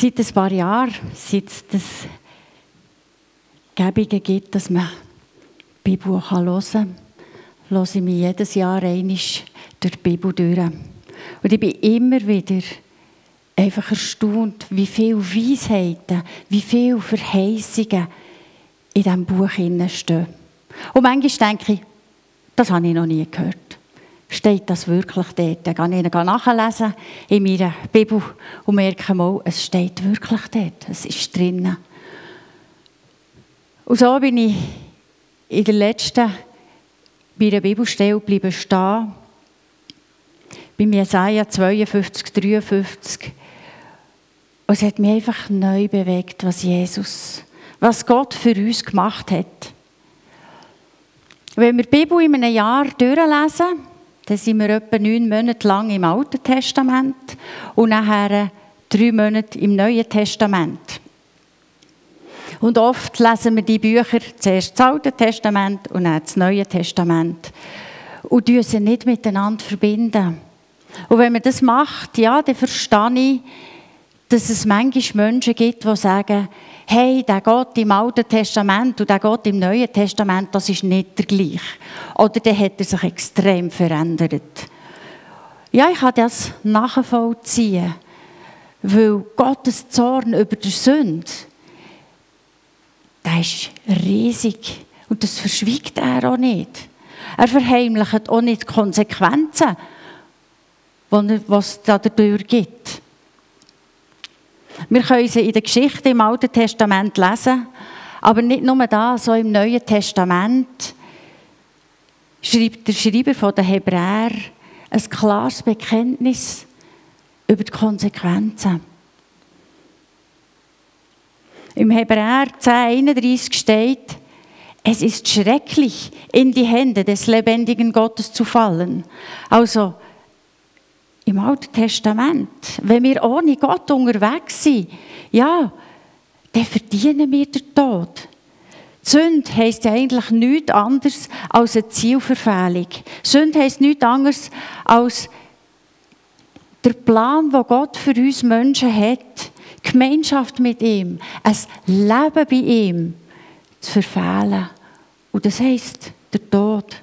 seit ein paar Jahren, seit es Gebungen gibt, dass man die Bibel hören kann, höre ich mich jedes Jahr einmal durch die Bibel durch. Und ich bin immer wieder einfach erstaunt, wie viele Weisheiten, wie viele Verheißungen in diesem Buch stehen. Und manchmal denke ich, das habe ich noch nie gehört. Steht das wirklich dort? Dann gehe ich nachlesen in meiner Bibel und merke mal, es steht wirklich dort. Es ist drinnen. Und so bin ich in der letzten bei der Bibelstelle bleiben stehen. Bei Jesaja 52, 53. Und es hat mich einfach neu bewegt, was Jesus, was Gott für uns gemacht hat. Wenn wir die Bibel in einem Jahr durchlesen, dann sind wir etwa neun Monate lang im Alten Testament und nachher drei Monate im Neuen Testament. Und oft lesen wir die Bücher zuerst das Alte Testament und dann das Neue Testament. Und sie nicht miteinander verbinden. Und wenn man das macht, ja, dann verstehe ich, dass es manchmal Menschen gibt, die sagen, hey, der Gott im Alten Testament und der Gott im Neuen Testament, das ist nicht der gleiche. Oder der hat sich extrem verändert. Ja, ich kann das nachvollziehen, weil Gottes Zorn über die Sünde der ist riesig. Und das verschwiegt er auch nicht. Er verheimlicht auch nicht die Konsequenzen, die es dadurch gibt. Wir können sie in der Geschichte im Alten Testament lesen, aber nicht nur da, so im Neuen Testament schreibt der Schreiber von den Hebräer ein klares Bekenntnis über die Konsequenzen. Im Hebräer 10,31 steht, es ist schrecklich, in die Hände des lebendigen Gottes zu fallen. Also im Alten Testament, wenn wir ohne Gott unterwegs sind, ja, dann verdienen wir den Tod. Sünde heisst ja eigentlich nichts anderes als eine Zielverfehlung. Sünde heisst nichts anderes als der Plan, den Gott für uns Menschen hat, Gemeinschaft mit ihm, ein Leben bei ihm zu verfehlen. Und das heisst der Tod.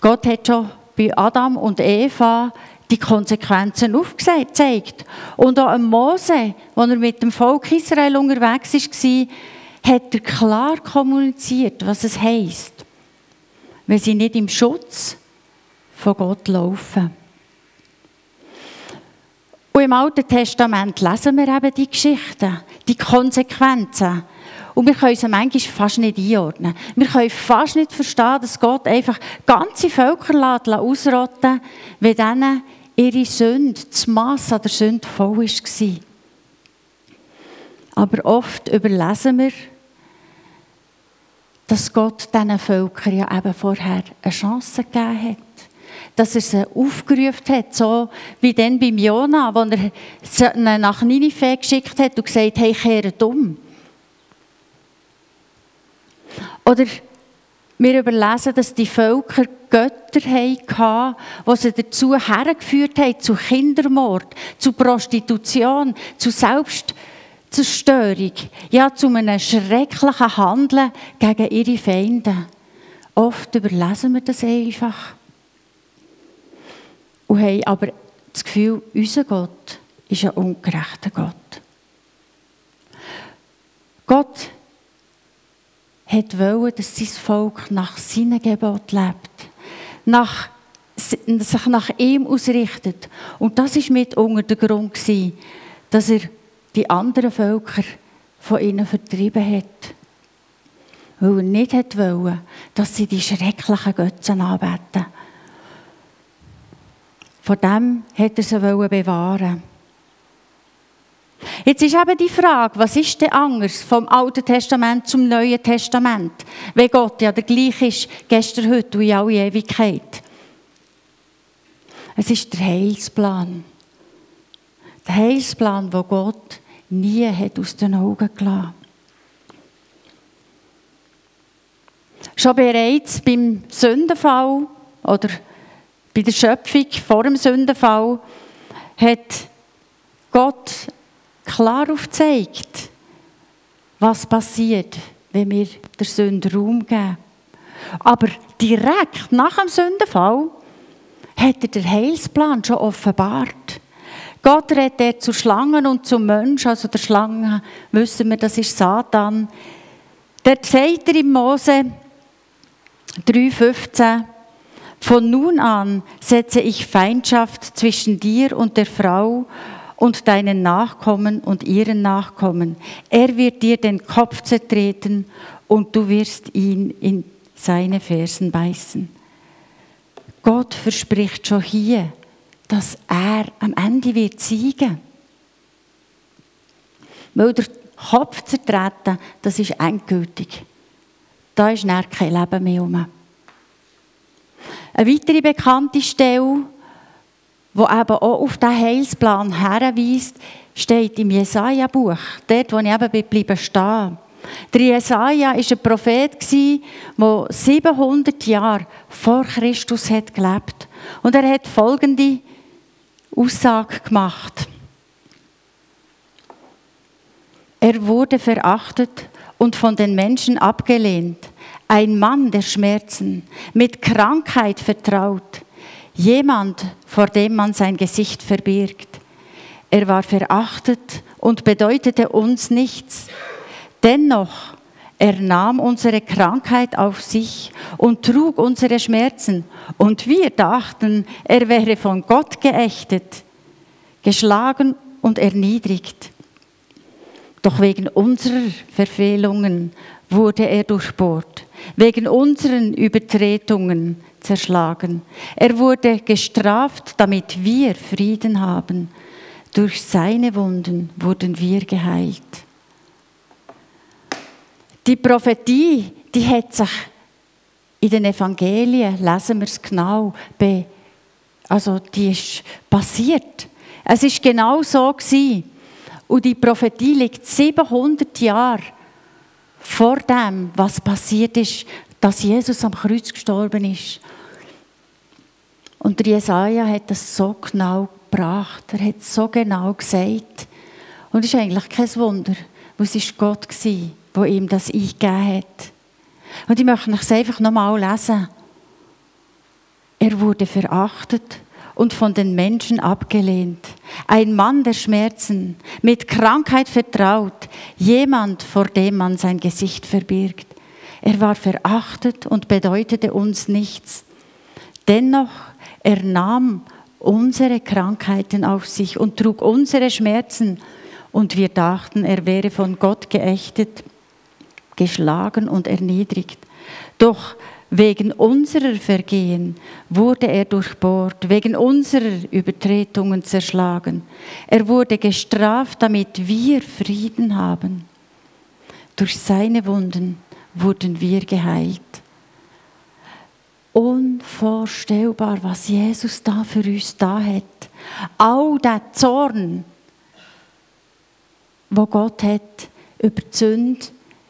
Gott hat schon bei Adam und Eva die Konsequenzen aufgezeigt. Und auch Mose, als er mit dem Volk Israel unterwegs war, hat er klar kommuniziert, was es heisst, wenn sie nicht im Schutz von Gott laufen. Und im Alten Testament lesen wir eben die Geschichten, die Konsequenzen. Und wir können sie manchmal fast nicht einordnen. Wir können fast nicht verstehen, dass Gott einfach ganze Völker ausrotten wenn denen ihre Sünde, das Mass an der Sünde voll war. Aber oft überlesen wir, dass Gott diesen Völkern ja eben vorher eine Chance gegeben hat dass er sie aufgerufen hat, so wie dann beim Jona, wo er sie nach Ninive geschickt hat und gesagt hat, hey, kehrt um. Oder wir überlesen, dass die Völker Götter hatten, die sie dazu hergeführt haben, zu Kindermord, zu Prostitution, zu Selbstzerstörung, ja, zu einem schrecklichen Handeln gegen ihre Feinde. Oft überlesen wir das einfach und haben aber das Gefühl, unser Gott ist ein ungerechter Gott. Gott hat wollen, dass sein Volk nach seinem Gebot lebt, nach, sich nach ihm ausrichtet. Und das war mit unter der Grund, dass er die anderen Völker von ihnen vertrieben hat. Weil er nicht wollte, dass sie die schrecklichen Götzen anbeten. Vor dem hätte er sie bewahren Jetzt ist eben die Frage, was ist denn anders vom Alten Testament zum Neuen Testament? Wenn Gott ja der gleiche ist, gestern, heute und in alle Ewigkeit. Es ist der Heilsplan. Der Heilsplan, wo Gott nie hat aus den Augen gelassen Schon bereits beim Sündenfall oder bei der Schöpfung vor dem Sündenfall hat Gott klar aufzeigt, was passiert, wenn wir der Sünde Raum geben. Aber direkt nach dem Sündenfall hat er den Heilsplan schon offenbart. Gott redet zu Schlangen und zum Menschen, also der Schlange, wissen wir, das ist Satan. Der sagt er im Mose 3,15, von nun an setze ich Feindschaft zwischen dir und der Frau und deinen Nachkommen und ihren Nachkommen. Er wird dir den Kopf zertreten und du wirst ihn in seine Fersen beißen. Gott verspricht schon hier, dass er am Ende wird siegen. Weil der Kopf zertreten, das ist endgültig. Da ist dann kein Leben mehr um. Eine weitere bekannte Stelle, die eben auch auf den Heilsplan herweist, steht im Jesaja-Buch, dort, wo ich eben bleiben stehen. Der Jesaja war ein Prophet, der 700 Jahre vor Christus hat Und er hat folgende Aussage gemacht. Er wurde verachtet und von den Menschen abgelehnt. Ein Mann der Schmerzen, mit Krankheit vertraut. Jemand, vor dem man sein Gesicht verbirgt. Er war verachtet und bedeutete uns nichts. Dennoch, er nahm unsere Krankheit auf sich und trug unsere Schmerzen. Und wir dachten, er wäre von Gott geächtet, geschlagen und erniedrigt. Doch wegen unserer Verfehlungen wurde er durchbohrt, wegen unseren Übertretungen zerschlagen. Er wurde gestraft, damit wir Frieden haben. Durch seine Wunden wurden wir geheilt. Die Prophetie, die hat sich in den Evangelien, lesen wir es genau, also die ist passiert. Es ist genau so gewesen. Und die Prophetie liegt 700 Jahre vor dem, was passiert ist, dass Jesus am Kreuz gestorben ist. Und der Jesaja hat das so genau gebracht. Er hat so genau gesagt. Und es ist eigentlich kein Wunder, ist Gott gewesen wo ihm das eingegeben hat. Und ich möchte es einfach nochmal lesen. Er wurde verachtet und von den Menschen abgelehnt. Ein Mann der Schmerzen, mit Krankheit vertraut, jemand, vor dem man sein Gesicht verbirgt. Er war verachtet und bedeutete uns nichts. Dennoch, er nahm unsere Krankheiten auf sich und trug unsere Schmerzen. Und wir dachten, er wäre von Gott geächtet geschlagen und erniedrigt. Doch wegen unserer Vergehen wurde er durchbohrt, wegen unserer Übertretungen zerschlagen. Er wurde gestraft, damit wir Frieden haben. Durch seine Wunden wurden wir geheilt. Unvorstellbar, was Jesus da für uns da hat. All der Zorn, wo Gott hat über die Sünde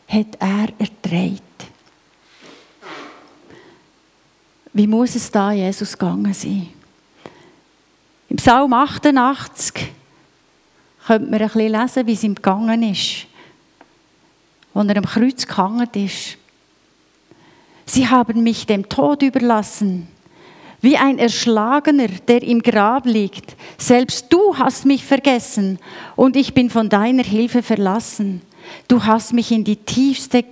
hat er erträgt. Wie muss es da Jesus gegangen sein? Im Psalm 88 könnte man ein bisschen lesen, wie es ihm gegangen ist, als er am Kreuz gehangen ist. Sie haben mich dem Tod überlassen, wie ein Erschlagener, der im Grab liegt. Selbst du hast mich vergessen und ich bin von deiner Hilfe verlassen. Du hast mich in die tiefste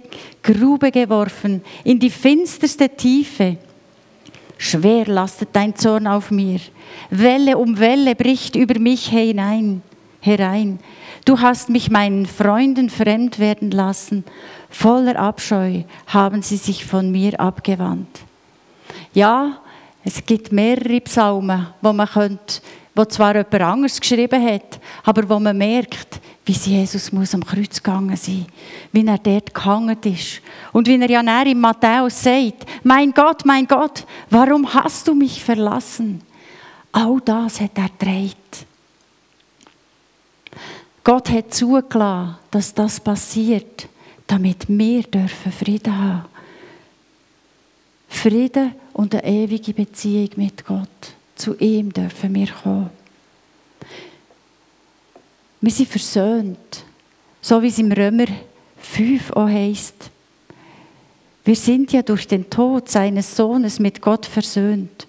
Grube geworfen, in die finsterste Tiefe. Schwer lastet dein Zorn auf mir. Welle um Welle bricht über mich hinein, herein. Du hast mich meinen Freunden fremd werden lassen. Voller Abscheu haben sie sich von mir abgewandt. Ja, es gibt mehrere Psalmen, wo man könnte, wo zwar jemand anderes geschrieben hat, aber wo man merkt, wie Jesus muss am Kreuz gegangen sein, wie er dort gehangen ist. Und wie er ja näher in Matthäus sagt, mein Gott, mein Gott, warum hast du mich verlassen? All das hat er gedreht. Gott hat zugelassen, dass das passiert, damit wir dürfen Frieden haben. Frieden und eine ewige Beziehung mit Gott. Zu ihm dürfen wir kommen. Wir sind versöhnt, so wie es im Römer 5 auch heisst. Wir sind ja durch den Tod seines Sohnes mit Gott versöhnt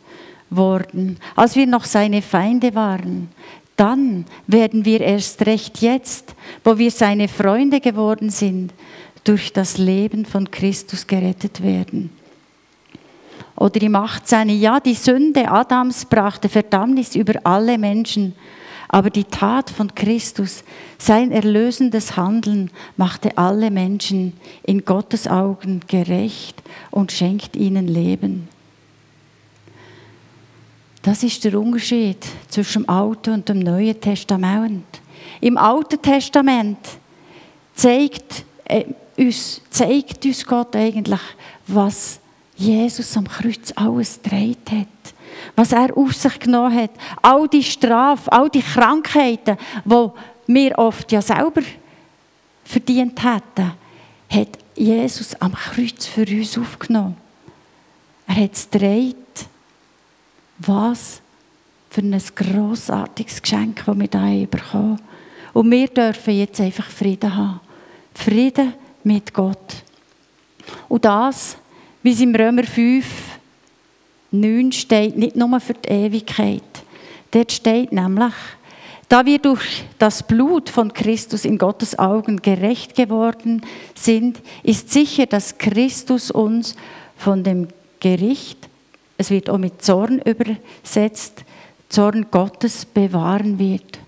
worden, als wir noch seine Feinde waren. Dann werden wir erst recht jetzt, wo wir seine Freunde geworden sind, durch das Leben von Christus gerettet werden. Oder im 18. Ja, die Sünde Adams brachte Verdammnis über alle Menschen, aber die Tat von Christus, sein erlösendes Handeln, machte alle Menschen in Gottes Augen gerecht und schenkt ihnen Leben. Das ist der Unterschied zwischen dem Alten und dem Neuen Testament. Im Alten Testament zeigt, äh, uns, zeigt uns Gott eigentlich, was Jesus am Kreuz alles gedreht hat. Was er auf sich genommen hat. All die Strafe, all die Krankheiten, die wir oft ja selber verdient hätten, hat Jesus am Kreuz für uns aufgenommen. Er hat es gedreht was für ein grossartiges Geschenk, das wir hier bekommen. Und wir dürfen jetzt einfach Frieden haben. Frieden mit Gott. Und das, wie es im Römer 5, 9 steht, nicht nur für die Ewigkeit. Dort steht nämlich, da wir durch das Blut von Christus in Gottes Augen gerecht geworden sind, ist sicher, dass Christus uns von dem Gericht es wird auch mit Zorn übersetzt, Zorn Gottes bewahren wird.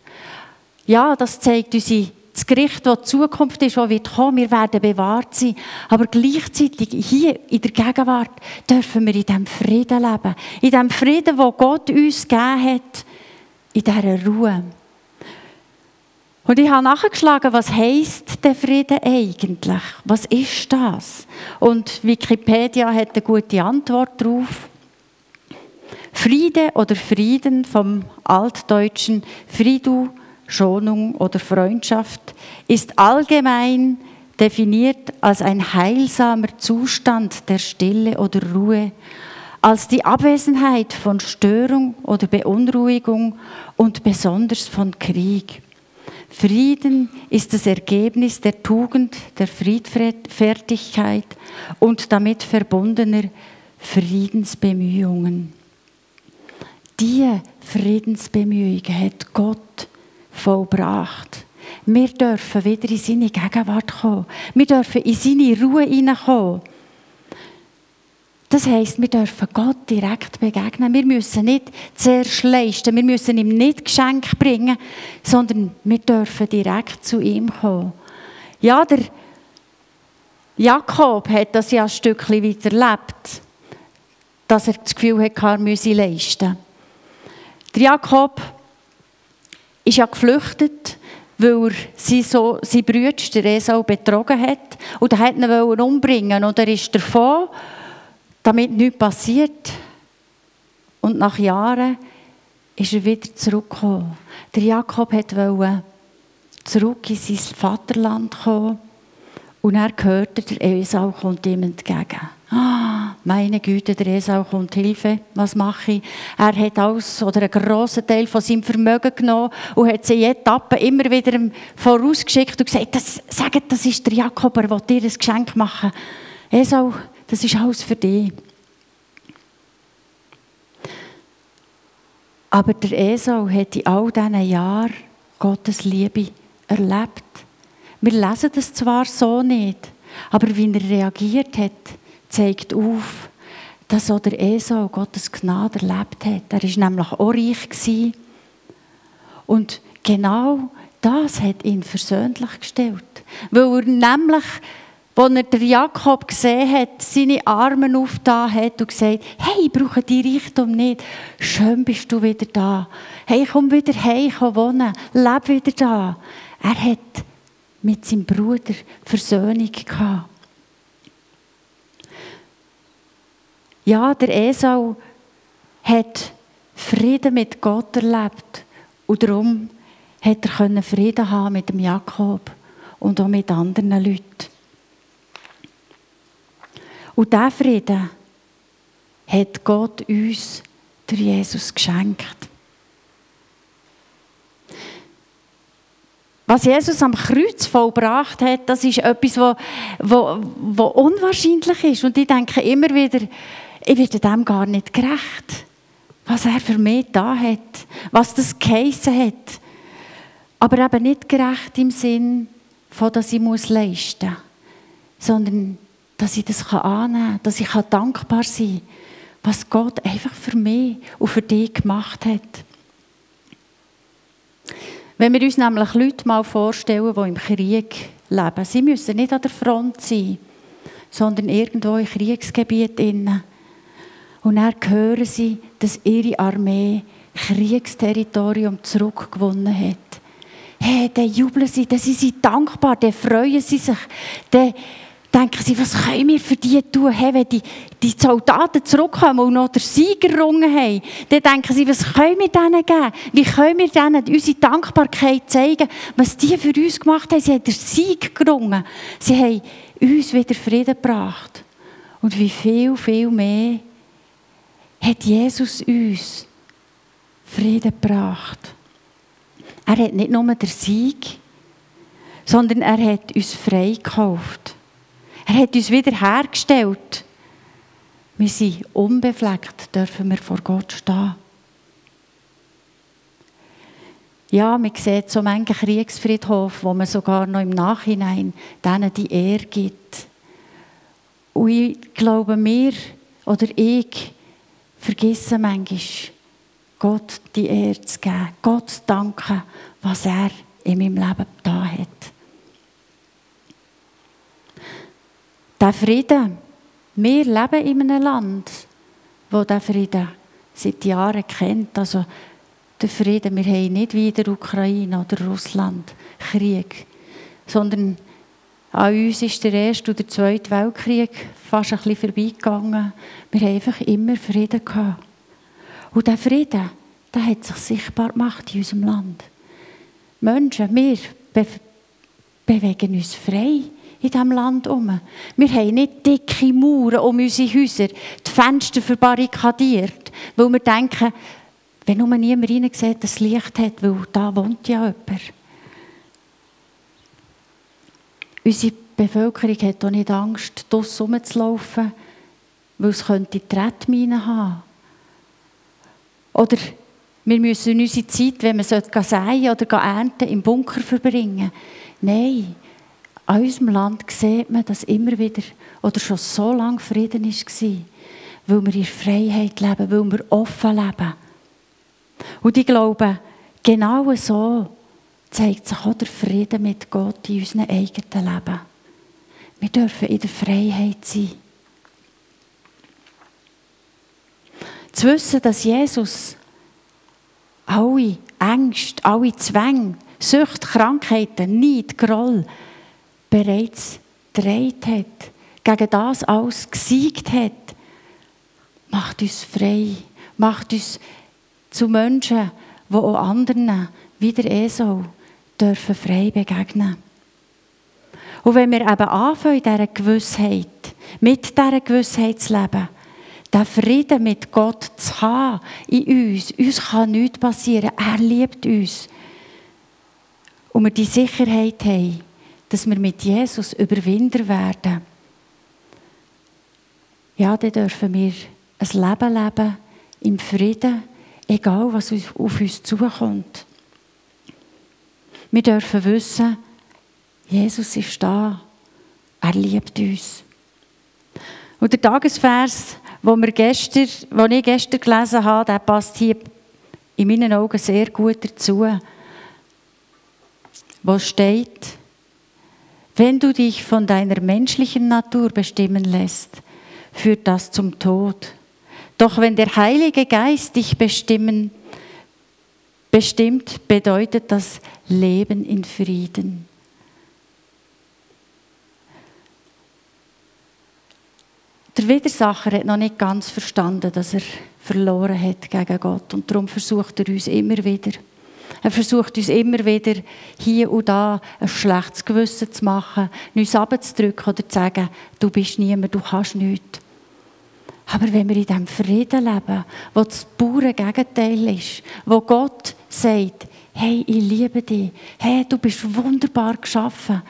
Ja, das zeigt uns das Gericht, das die Zukunft ist, das wird kommen, wir werden bewahrt sein. Aber gleichzeitig hier in der Gegenwart dürfen wir in diesem Frieden leben. In dem Frieden, wo Gott uns gegeben hat, in dieser Ruhe. Und ich habe nachgeschlagen, was heißt der Frieden eigentlich? Was ist das? Und Wikipedia hat eine gute Antwort darauf. Friede oder Frieden vom altdeutschen Friedu, Schonung oder Freundschaft ist allgemein definiert als ein heilsamer Zustand der Stille oder Ruhe, als die Abwesenheit von Störung oder Beunruhigung und besonders von Krieg. Frieden ist das Ergebnis der Tugend, der Friedfertigkeit und damit verbundener Friedensbemühungen. Diese Friedensbemühungen hat Gott vollbracht. Wir dürfen wieder in seine Gegenwart kommen. Wir dürfen in seine Ruhe hineinkommen. Das heisst, wir dürfen Gott direkt begegnen. Wir müssen nicht zuerst leisten, wir müssen ihm nicht Geschenk bringen, sondern wir dürfen direkt zu ihm kommen. Ja, der Jakob hat das ja ein Stückchen weiter erlebt, dass er das Gefühl hatte, er müsse leisten. Der Jakob ist ja geflüchtet, weil er sein, so, sein Bruder, der Esau, betrogen hat. Und er wollte ihn umbringen. Und er ist davon, damit nichts passiert. Und nach Jahren ist er wieder zurückgekommen. Der Jakob wollte zurück in sein Vaterland kommen. Und er hörte, der Esau kommt ihm entgegen. Ah, meine Güte, der Esau kommt Hilfe. Was mache ich? Er hat alles oder einen grossen Teil von seinem Vermögen genommen und hat sie in Etappen immer wieder vorausgeschickt und gesagt, das, sagt, das ist der Jakob, er will dir ein Geschenk machen. Esau, das ist alles für dich. Aber der Esau hat in all diesen Jahren Gottes Liebe erlebt. Wir lesen das zwar so nicht, aber wie er reagiert hat, zeigt auf, dass auch der Esau Gottes Gnade erlebt hat. Er war nämlich auch reich. Und genau das hat ihn versöhnlich gestellt. Weil er nämlich, als er Jakob gesehen hat, seine Arme aufgetan hat und gesagt, hey, ich brauche die Reichtum nicht. Schön bist du wieder da. Hey, komm wieder heim, komm wohnen. Leb wieder da. Er hat mit seinem Bruder Versöhnung gehabt. Ja, der Esau hat Frieden mit Gott erlebt und darum hat er Frieden haben mit dem Jakob und auch mit anderen Leuten. Und dieser Frieden hat Gott uns durch Jesus geschenkt. Was Jesus am Kreuz vollbracht hat, das ist etwas, wo, wo, wo unwahrscheinlich ist. Und ich denke immer wieder, ich werde dem gar nicht gerecht. Was er für mich da hat, was das geheissen hat. Aber eben nicht gerecht im Sinn von, dass ich muss leisten muss, sondern dass ich das annehmen kann, dass ich dankbar sein kann, was Gott einfach für mich und für dich gemacht hat. Wenn wir uns nämlich Leute mal vorstellen, die im Krieg leben, sie müssen nicht an der Front sein, sondern irgendwo im Kriegsgebiet innen. Und dann hören sie, dass ihre Armee Kriegsterritorium zurückgewonnen hat. Hey, dann jubeln sie, dann sind sie dankbar, dann freuen sie sich, dann denken sie, was können wir für die tun? Hey, wenn die, die Soldaten zurückkommen und noch den Sieg errungen haben, dann denken sie, was können wir denen geben? Wie können wir denen unsere Dankbarkeit zeigen, was die für uns gemacht haben? Sie haben den Sieg gerungen. Sie haben uns wieder Frieden gebracht. Und wie viel, viel mehr hat Jesus uns Frieden gebracht. Er hat nicht nur den Sieg, sondern er hat uns frei gekauft. Er hat uns wiederhergestellt. Wir sind unbefleckt, dürfen wir vor Gott stehen. Ja, man sieht so manchen Kriegsfriedhof, wo man sogar noch im Nachhinein denen die Ehre gibt. Und ich glaube, mir oder ich vergessen manchmal, Gott die Ehre zu geben, Gott zu danken, was er in meinem Leben da hat. Der Frieden. Wir leben in einem Land, wo der Frieden seit Jahren kennt. Also der Frieden, wir haben nicht wie in der Ukraine oder Russland Krieg, sondern an uns ist der Erste und der Zweite Weltkrieg fast ein bisschen vorbeigegangen. Wir haben einfach immer Frieden gehabt. Und der Frieden, der hat sich sichtbar gemacht in unserem Land. Menschen, wir be bewegen uns frei in diesem Land herum. Wir haben nicht dicke Mauern um unsere Häuser, die Fenster verbarrikadiert, weil wir denken, wenn nur niemand rein sieht, dass es Licht hat, weil da wohnt ja jemand. Unsere Bevölkerung hat auch nicht Angst, draussen rumzulaufen, weil es könnte Tretminen haben. Oder wir müssen unsere Zeit, wenn wir säen oder ernten, im Bunker verbringen. Nein, an unserem Land sieht man, dass immer wieder oder schon so lange Frieden war, weil wir in Freiheit leben, weil wir offen leben. Und ich glaube, genau so zeigt sich auch der Frieden mit Gott in unserem eigenen Leben. Wir dürfen in der Freiheit sein. Zu wissen, dass Jesus alle Ängste, alle Zwänge, Sucht, Krankheiten, Neid, Groll, bereits gedreht hat, gegen das alles gesiegt hat, macht uns frei, macht uns zu Menschen, die auch anderen, wie der Esau, dürfen frei begegnen. Und wenn wir eben anfangen, in dieser Gewissheit, mit dieser Gewissheit zu leben, den Frieden mit Gott zu haben in uns, uns kann nichts passieren, er liebt uns. Und wir die Sicherheit haben, dass wir mit Jesus Überwinder werden, ja, dann dürfen wir ein Leben leben im Frieden, egal was auf uns zukommt. Wir dürfen wissen, Jesus ist da, er liebt uns. Und der Tagesvers, wo wir gestern, wo ich gestern gelesen habe, der passt hier in meinen Augen sehr gut dazu. Wo steht, wenn du dich von deiner menschlichen Natur bestimmen lässt, führt das zum Tod. Doch wenn der Heilige Geist dich bestimmen, bestimmt, bedeutet das Leben in Frieden. Der Widersacher hat noch nicht ganz verstanden, dass er verloren hat gegen Gott und darum versucht er uns immer wieder er versucht uns immer wieder hier und da ein schlechtes Gewissen zu machen, uns abzudrücken oder zu sagen, du bist niemand, du kannst nichts. Aber wenn wir in diesem Frieden leben, wo das pure Gegenteil ist, wo Gott sagt, hey, ich liebe dich. Hey, du bist wunderbar geschaffen.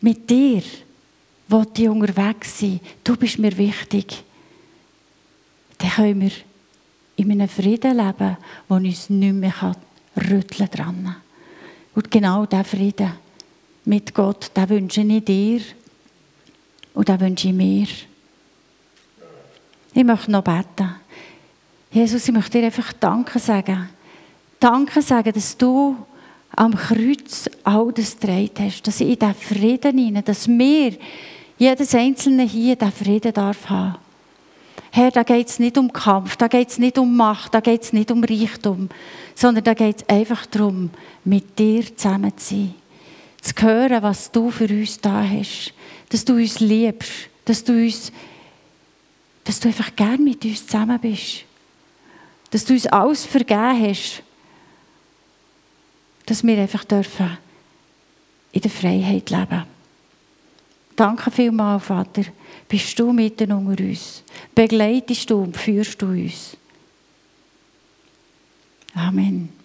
Mit dir wollte ich unterwegs sein. Du bist mir wichtig. Dann können wir in einem Frieden leben, der uns nicht mehr rütteln kann. Und genau diesen Frieden mit Gott, den wünsche ich dir und den wünsche ich mir. Ich möchte noch beten. Jesus, ich möchte dir einfach Danke sagen. Danke sagen, dass du am Kreuz all das getragen hast, dass ich in diesen Frieden hinein, dass wir, jedes Einzelne hier, diesen Frieden darf haben. Herr, da geht es nicht um Kampf, da geht es nicht um Macht, da geht es nicht um Reichtum, sondern da geht es einfach darum, mit dir zusammen zu sein. Zu hören, was du für uns da hast. Dass du uns liebst, dass du uns, dass du einfach gern mit uns zusammen bist. Dass du uns alles vergeben hast. Dass wir einfach dürfen in der Freiheit leben. Danke vielmals, Vater bist du mitten unter uns. Begleitest du und führst du uns. Amen.